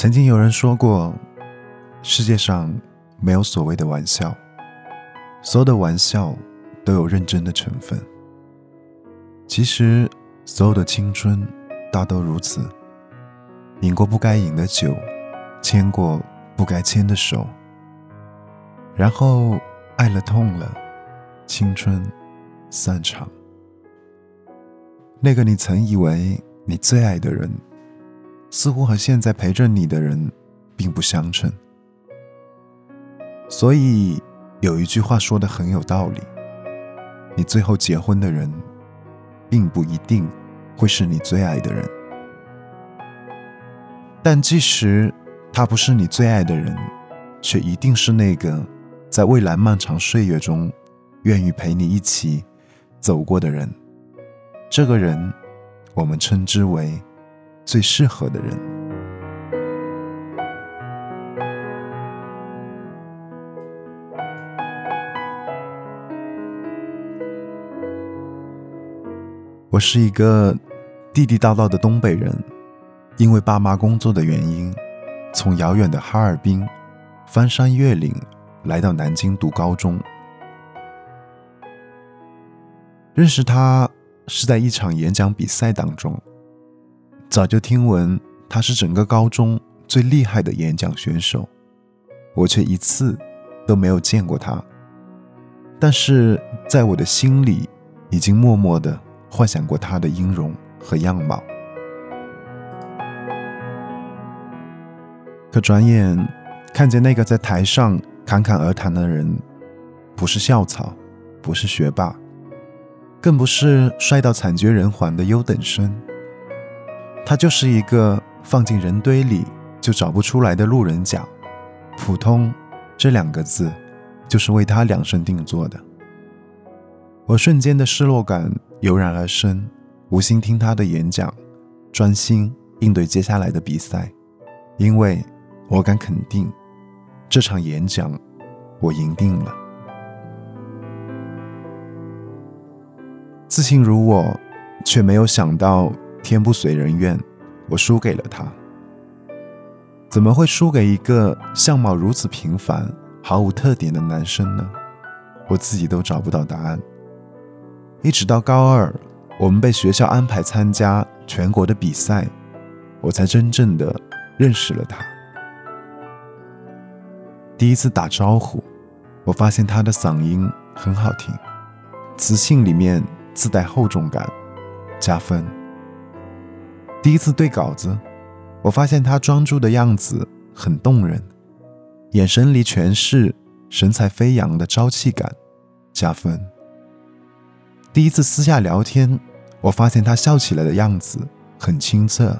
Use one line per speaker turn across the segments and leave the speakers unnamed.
曾经有人说过，世界上没有所谓的玩笑，所有的玩笑都有认真的成分。其实，所有的青春大都如此，饮过不该饮的酒，牵过不该牵的手，然后爱了痛了，青春散场。那个你曾以为你最爱的人。似乎和现在陪着你的人并不相称，所以有一句话说的很有道理：你最后结婚的人，并不一定会是你最爱的人。但即使他不是你最爱的人，却一定是那个在未来漫长岁月中愿意陪你一起走过的人。这个人，我们称之为。最适合的人。我是一个地地道道的东北人，因为爸妈工作的原因，从遥远的哈尔滨翻山越岭来到南京读高中。认识他是在一场演讲比赛当中。早就听闻他是整个高中最厉害的演讲选手，我却一次都没有见过他。但是在我的心里，已经默默的幻想过他的音容和样貌。可转眼看见那个在台上侃侃而谈的人，不是校草，不是学霸，更不是帅到惨绝人寰的优等生。他就是一个放进人堆里就找不出来的路人甲，普通这两个字就是为他量身定做的。我瞬间的失落感油然而生，无心听他的演讲，专心应对接下来的比赛，因为我敢肯定，这场演讲我赢定了。自信如我，却没有想到。天不遂人愿，我输给了他。怎么会输给一个相貌如此平凡、毫无特点的男生呢？我自己都找不到答案。一直到高二，我们被学校安排参加全国的比赛，我才真正的认识了他。第一次打招呼，我发现他的嗓音很好听，磁性里面自带厚重感，加分。第一次对稿子，我发现他专注的样子很动人，眼神里全是神采飞扬的朝气感，加分。第一次私下聊天，我发现他笑起来的样子很清澈，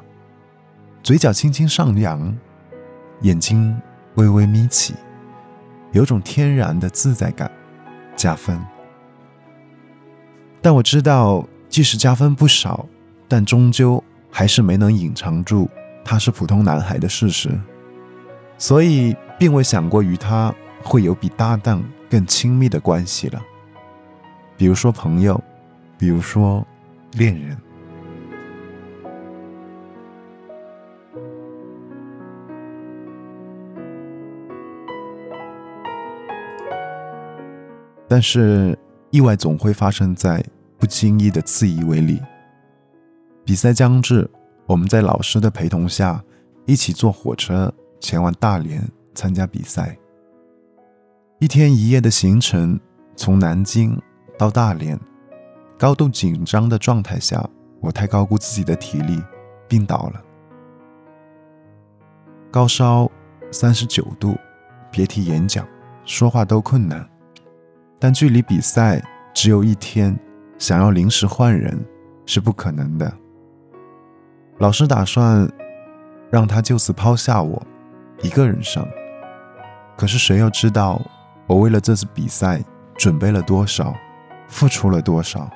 嘴角轻轻上扬，眼睛微微眯起，有种天然的自在感，加分。但我知道，即使加分不少，但终究。还是没能隐藏住他是普通男孩的事实，所以并未想过与他会有比搭档更亲密的关系了，比如说朋友，比如说恋人。但是意外总会发生在不经意的自以为里。比赛将至，我们在老师的陪同下，一起坐火车前往大连参加比赛。一天一夜的行程，从南京到大连，高度紧张的状态下，我太高估自己的体力，病倒了，高烧三十九度，别提演讲、说话都困难。但距离比赛只有一天，想要临时换人是不可能的。老师打算让他就此抛下我一个人上，可是谁又知道我为了这次比赛准备了多少，付出了多少？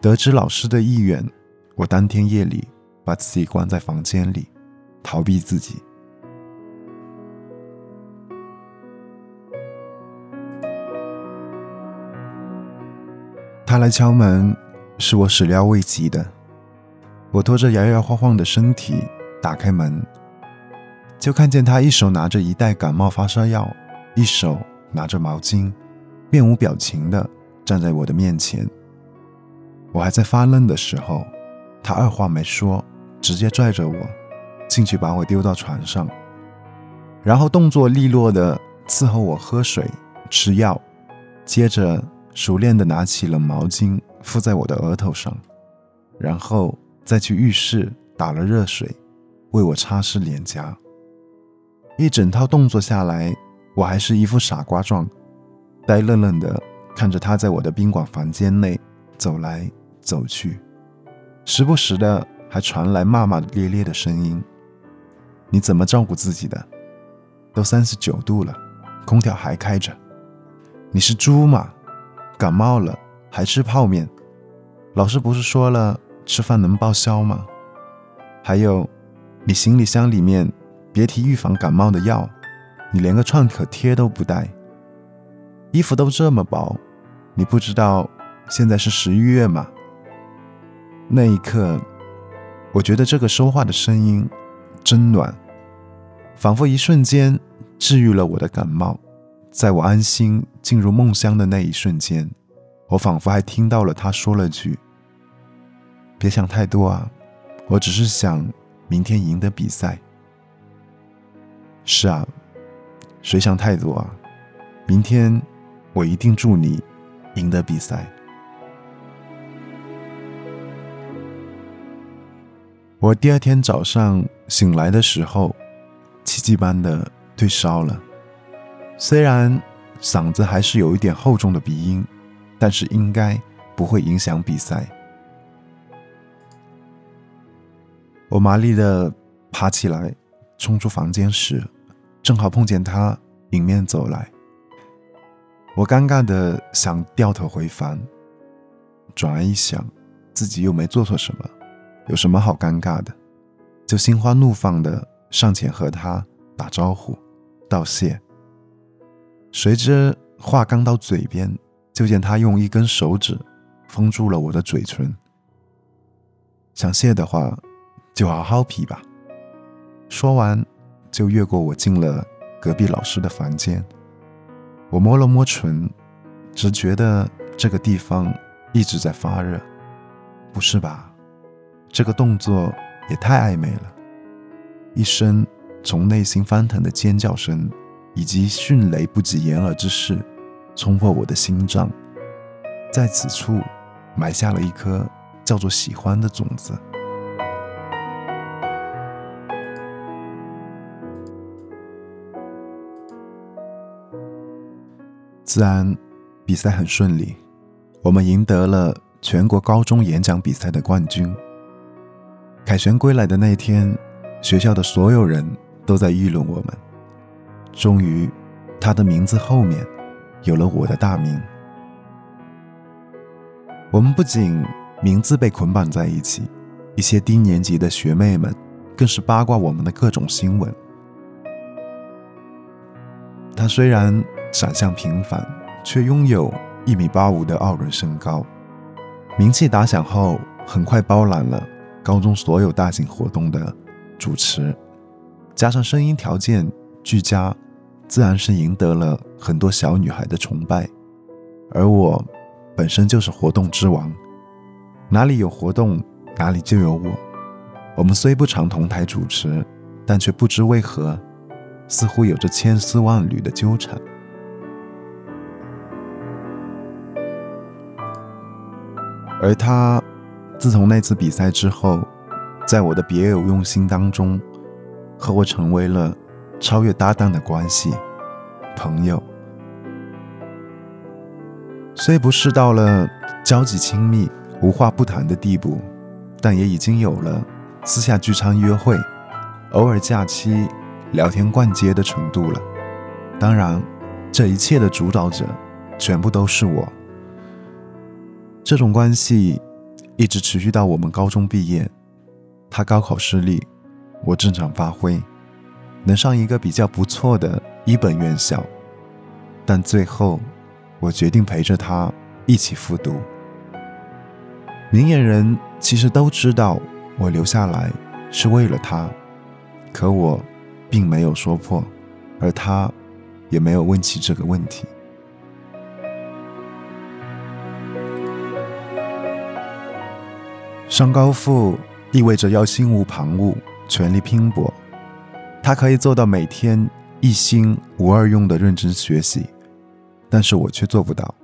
得知老师的意愿，我当天夜里把自己关在房间里，逃避自己。他来敲门，是我始料未及的。我拖着摇摇晃晃的身体打开门，就看见他一手拿着一袋感冒发烧药，一手拿着毛巾，面无表情的站在我的面前。我还在发愣的时候，他二话没说，直接拽着我进去，把我丢到床上，然后动作利落的伺候我喝水、吃药，接着熟练的拿起了毛巾敷在我的额头上，然后再去浴室打了热水，为我擦拭脸颊。一整套动作下来，我还是一副傻瓜状，呆愣愣的看着他在我的宾馆房间内走来。走去，时不时的还传来骂骂咧咧的声音。你怎么照顾自己的？都三十九度了，空调还开着。你是猪吗？感冒了还吃泡面？老师不是说了吃饭能报销吗？还有，你行李箱里面别提预防感冒的药，你连个创可贴都不带。衣服都这么薄，你不知道现在是十一月吗？那一刻，我觉得这个说话的声音真暖，仿佛一瞬间治愈了我的感冒。在我安心进入梦乡的那一瞬间，我仿佛还听到了他说了句：“别想太多啊，我只是想明天赢得比赛。”是啊，谁想太多啊？明天我一定祝你赢得比赛。我第二天早上醒来的时候，奇迹般的退烧了。虽然嗓子还是有一点厚重的鼻音，但是应该不会影响比赛。我麻利的爬起来，冲出房间时，正好碰见他迎面走来。我尴尬的想掉头回房，转而一想，自己又没做错什么。有什么好尴尬的？就心花怒放的上前和他打招呼道谢。谁知话刚到嘴边，就见他用一根手指封住了我的嘴唇。想谢的话，就好好皮吧。说完，就越过我进了隔壁老师的房间。我摸了摸唇，只觉得这个地方一直在发热。不是吧？这个动作也太暧昧了，一声从内心翻腾的尖叫声，以及迅雷不及掩耳之势，冲破我的心脏，在此处埋下了一颗叫做喜欢的种子。自然，比赛很顺利，我们赢得了全国高中演讲比赛的冠军。凯旋归来的那天，学校的所有人都在议论我们。终于，他的名字后面有了我的大名。我们不仅名字被捆绑在一起，一些低年级的学妹们更是八卦我们的各种新闻。他虽然长相平凡，却拥有一米八五的傲人身高，名气打响后，很快包揽了。高中所有大型活动的主持，加上声音条件俱佳，自然是赢得了很多小女孩的崇拜。而我本身就是活动之王，哪里有活动，哪里就有我。我们虽不常同台主持，但却不知为何，似乎有着千丝万缕的纠缠。而他。自从那次比赛之后，在我的别有用心当中，和我成为了超越搭档的关系，朋友。虽不是到了交集亲密、无话不谈的地步，但也已经有了私下聚餐约会、偶尔假期聊天逛街的程度了。当然，这一切的主导者全部都是我。这种关系。一直持续到我们高中毕业，他高考失利，我正常发挥，能上一个比较不错的一本院校，但最后我决定陪着他一起复读。明眼人其实都知道我留下来是为了他，可我并没有说破，而他也没有问起这个问题。上高富意味着要心无旁骛，全力拼搏。他可以做到每天一心无二用的认真学习，但是我却做不到。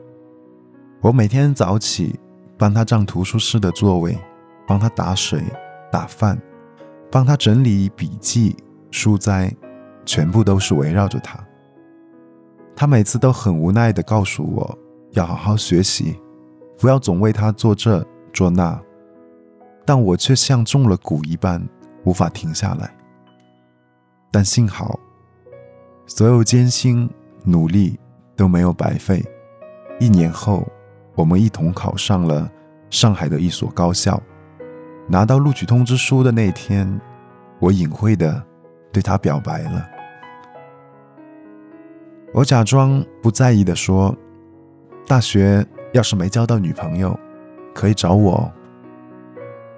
我每天早起，帮他占图书室的座位，帮他打水、打饭，帮他整理笔记、书斋，全部都是围绕着他。他每次都很无奈地告诉我，要好好学习，不要总为他做这做那，但我却像中了蛊一般，无法停下来。但幸好，所有艰辛努力都没有白费。一年后，我们一同考上了上海的一所高校。拿到录取通知书的那天，我隐晦的对他表白了。我假装不在意的说：“大学要是没交到女朋友，可以找我。”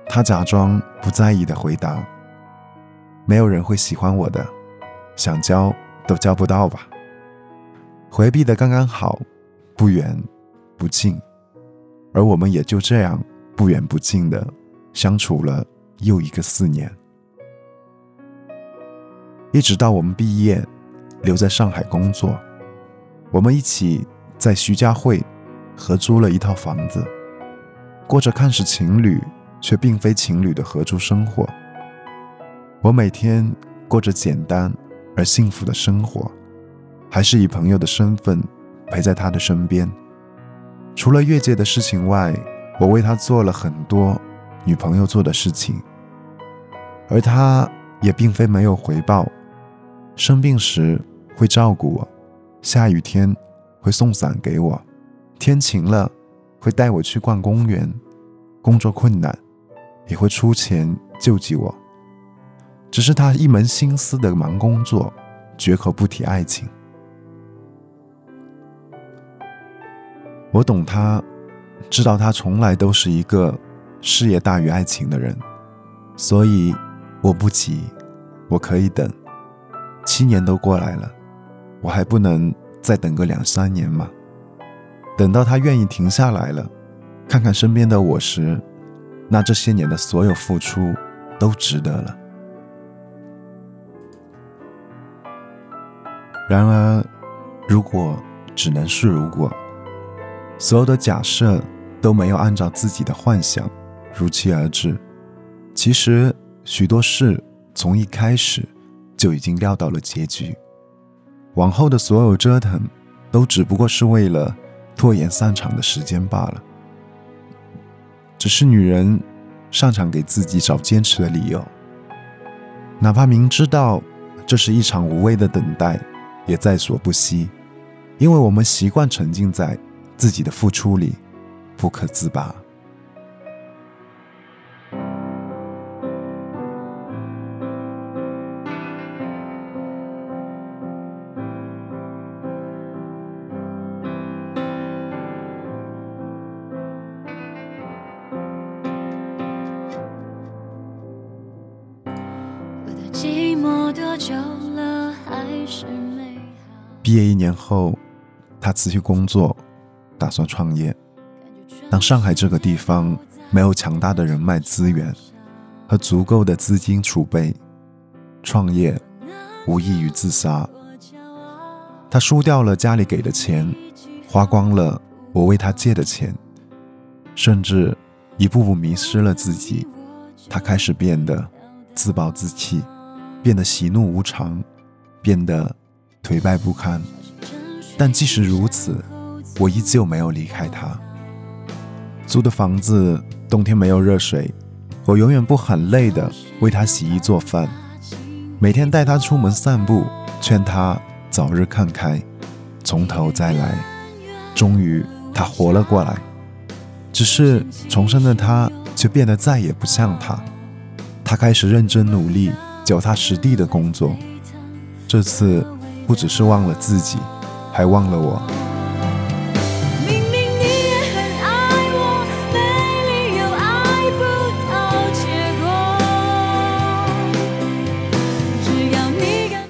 他假装不在意的回答。没有人会喜欢我的，想交都交不到吧？回避的刚刚好，不远不近，而我们也就这样不远不近的相处了又一个四年，一直到我们毕业，留在上海工作，我们一起在徐家汇合租了一套房子，过着看似情侣却并非情侣的合租生活。我每天过着简单而幸福的生活，还是以朋友的身份陪在他的身边。除了越界的事情外，我为他做了很多女朋友做的事情，而他也并非没有回报。生病时会照顾我，下雨天会送伞给我，天晴了会带我去逛公园。工作困难也会出钱救济我。只是他一门心思的忙工作，绝口不提爱情。我懂他，知道他从来都是一个事业大于爱情的人，所以我不急，我可以等。七年都过来了，我还不能再等个两三年吗？等到他愿意停下来了，看看身边的我时，那这些年的所有付出都值得了。然而，如果只能是如果，所有的假设都没有按照自己的幻想如期而至，其实许多事从一开始就已经料到了结局。往后的所有折腾，都只不过是为了拖延散场的时间罢了。只是女人擅长给自己找坚持的理由，哪怕明知道这是一场无谓的等待。也在所不惜，因为我们习惯沉浸在自己的付出里，不可自拔。后，他辞去工作，打算创业。当上海这个地方没有强大的人脉资源和足够的资金储备，创业无异于自杀。他输掉了家里给的钱，花光了我为他借的钱，甚至一步步迷失了自己。他开始变得自暴自弃，变得喜怒无常，变得……颓败不堪，但即使如此，我依旧没有离开他。租的房子冬天没有热水，我永远不很累的为他洗衣做饭，每天带他出门散步，劝他早日看开，从头再来。终于，他活了过来，只是重生的他却变得再也不像他。他开始认真努力，脚踏实地的工作。这次。不只是忘了自己，还忘了我。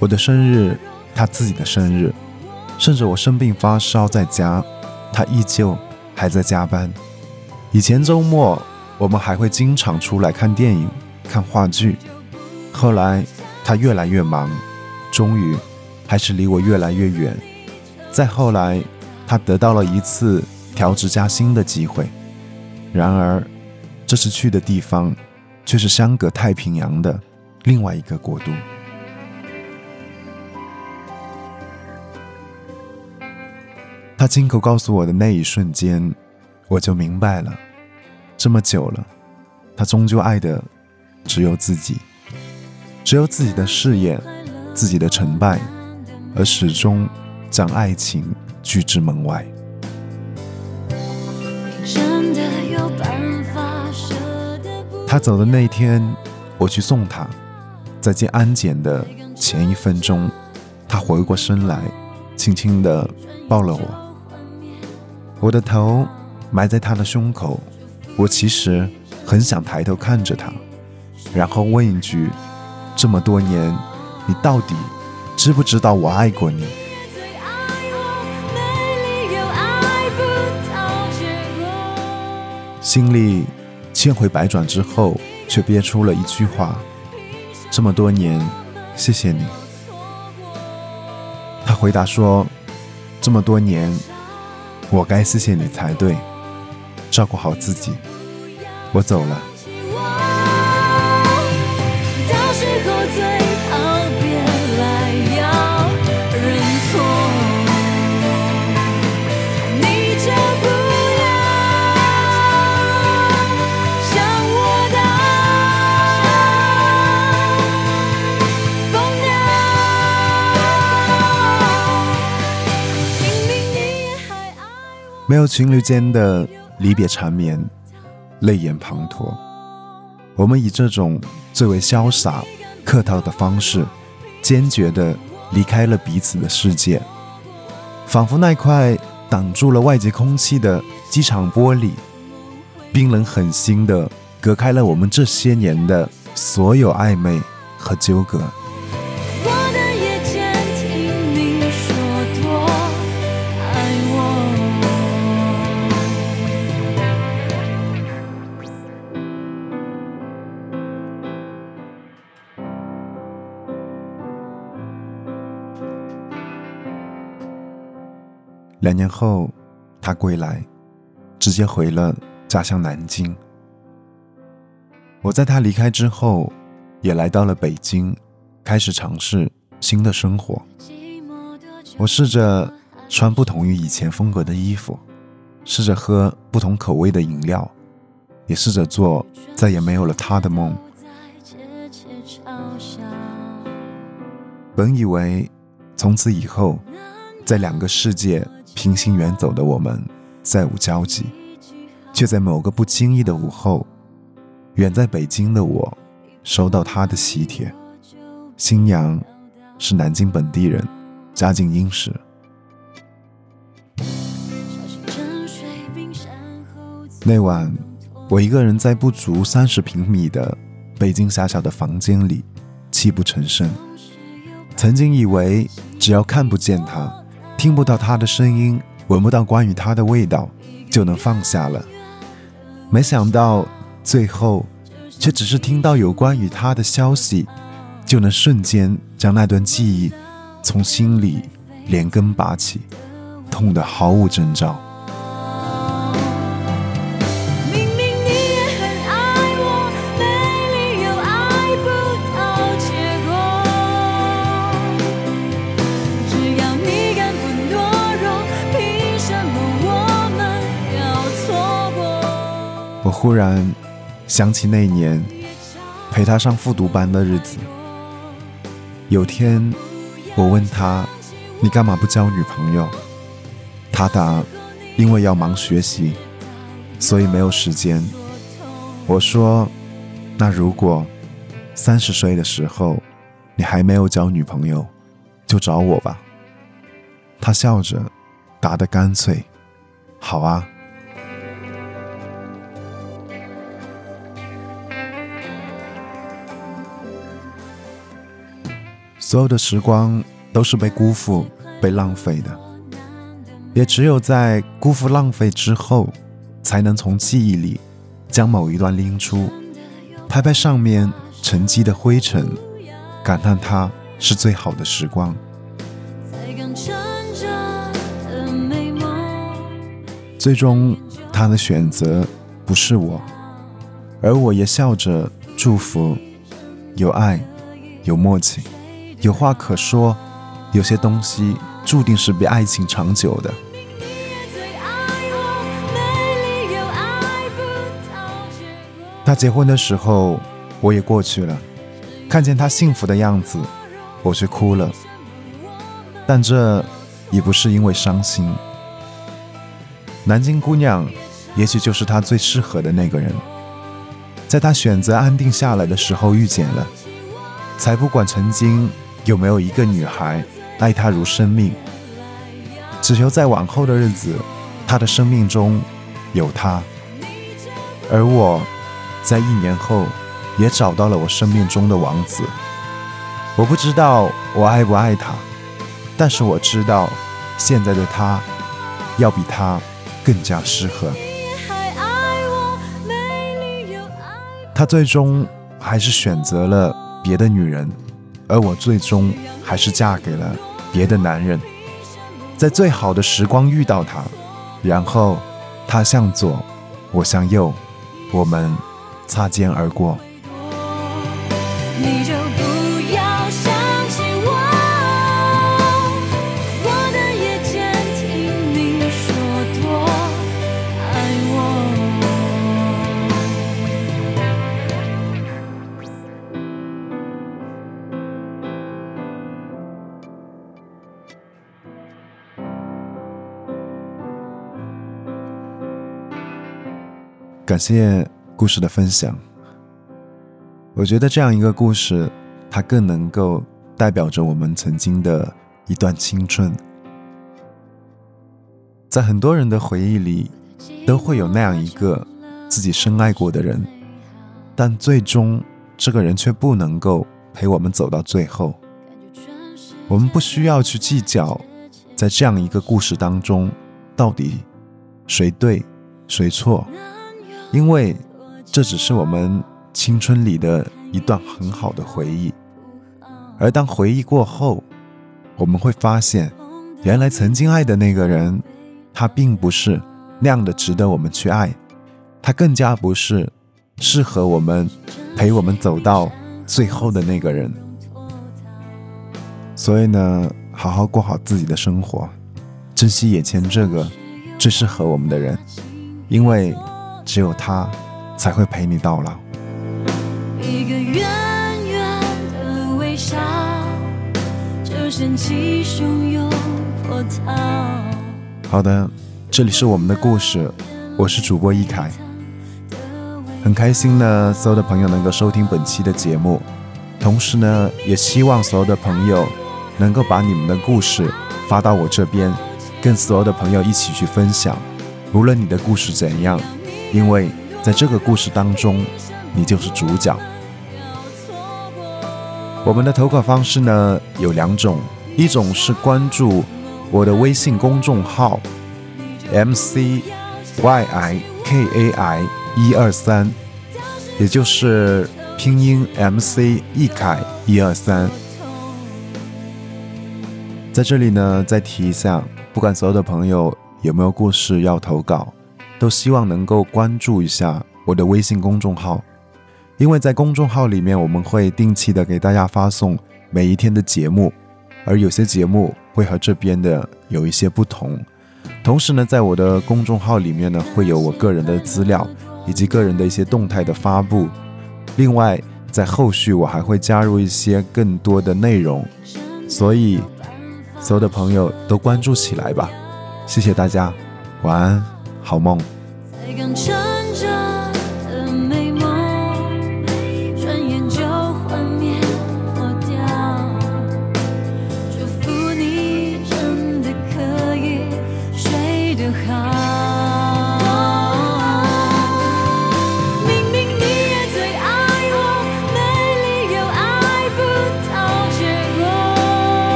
我的生日，他自己的生日，甚至我生病发烧在家，他依旧还在加班。以前周末我们还会经常出来看电影、看话剧。后来他越来越忙，终于还是离我越来越远。再后来，他得到了一次调职加薪的机会，然而这次去的地方却是相隔太平洋的另外一个国度。他亲口告诉我的那一瞬间，我就明白了，这么久了，他终究爱的只有自己，只有自己的事业，自己的成败，而始终将爱情拒之门外。他走的那天，我去送他，在进安检的前一分钟，他回过身来，轻轻地抱了我。我的头埋在他的胸口，我其实很想抬头看着他，然后问一句：这么多年，你到底知不知道我爱过你？经历千回百转之后，却憋出了一句话：这么多年，谢谢你。他回答说：这么多年。我该谢谢你才对，照顾好自己。我走了。没有情侣间的离别缠绵，泪眼滂沱。我们以这种最为潇洒、客套的方式，坚决地离开了彼此的世界，仿佛那块挡住了外界空气的机场玻璃，冰冷狠心地隔开了我们这些年的所有暧昧和纠葛。两年后，他归来，直接回了家乡南京。我在他离开之后，也来到了北京，开始尝试新的生活。我试着穿不同于以前风格的衣服，试着喝不同口味的饮料，也试着做再也没有了他的梦。本以为从此以后，在两个世界。平行远走的我们再无交集，却在某个不经意的午后，远在北京的我收到他的喜帖，新娘是南京本地人，家境殷实。那晚，我一个人在不足三十平米的北京狭小的房间里，泣不成声。曾经以为只要看不见他。听不到他的声音，闻不到关于他的味道，就能放下了。没想到最后，却只是听到有关于他的消息，就能瞬间将那段记忆从心里连根拔起，痛得毫无征兆。忽然想起那年陪他上复读班的日子。有天，我问他：“你干嘛不交女朋友？”他答：“因为要忙学习，所以没有时间。”我说：“那如果三十岁的时候你还没有交女朋友，就找我吧。”他笑着答得干脆：“好啊。”所有的时光都是被辜负、被浪费的，也只有在辜负、浪费之后，才能从记忆里将某一段拎出，拍拍上面沉积的灰尘，感叹它是最好的时光。最终，他的选择不是我，而我也笑着祝福，有爱，有默契。有话可说，有些东西注定是比爱情长久的。他结婚的时候，我也过去了，看见他幸福的样子，我却哭了。但这也不是因为伤心。南京姑娘，也许就是他最适合的那个人，在他选择安定下来的时候遇见了，才不管曾经。有没有一个女孩爱他如生命？只求在往后的日子，他的生命中有他。而我，在一年后也找到了我生命中的王子。我不知道我爱不爱他，但是我知道现在的他要比他更加适合。他最终还是选择了别的女人。而我最终还是嫁给了别的男人，在最好的时光遇到他，然后他向左，我向右，我们擦肩而过。你就不感谢故事的分享。我觉得这样一个故事，它更能够代表着我们曾经的一段青春。在很多人的回忆里，都会有那样一个自己深爱过的人，但最终这个人却不能够陪我们走到最后。我们不需要去计较，在这样一个故事当中，到底谁对谁错。因为这只是我们青春里的一段很好的回忆，而当回忆过后，我们会发现，原来曾经爱的那个人，他并不是那样的值得我们去爱，他更加不是适合我们陪我们走到最后的那个人。所以呢，好好过好自己的生活，珍惜眼前这个最适合我们的人，因为。只有他才会陪你到老。一个远远的微笑，就掀起汹涌波涛。好的，这里是我们的故事，我是主播一凯，很开心呢，所有的朋友能够收听本期的节目，同时呢，也希望所有的朋友能够把你们的故事发到我这边，跟所有的朋友一起去分享，无论你的故事怎样。因为在这个故事当中，你就是主角。我们的投稿方式呢有两种，一种是关注我的微信公众号 M C Y I K A I 一二三，也就是拼音 M C 易凯一二三。在这里呢，再提一下，不管所有的朋友有没有故事要投稿。都希望能够关注一下我的微信公众号，因为在公众号里面，我们会定期的给大家发送每一天的节目，而有些节目会和这边的有一些不同。同时呢，在我的公众号里面呢，会有我个人的资料以及个人的一些动态的发布。另外，在后续我还会加入一些更多的内容，所以所有的朋友都关注起来吧。谢谢大家，晚安。好梦。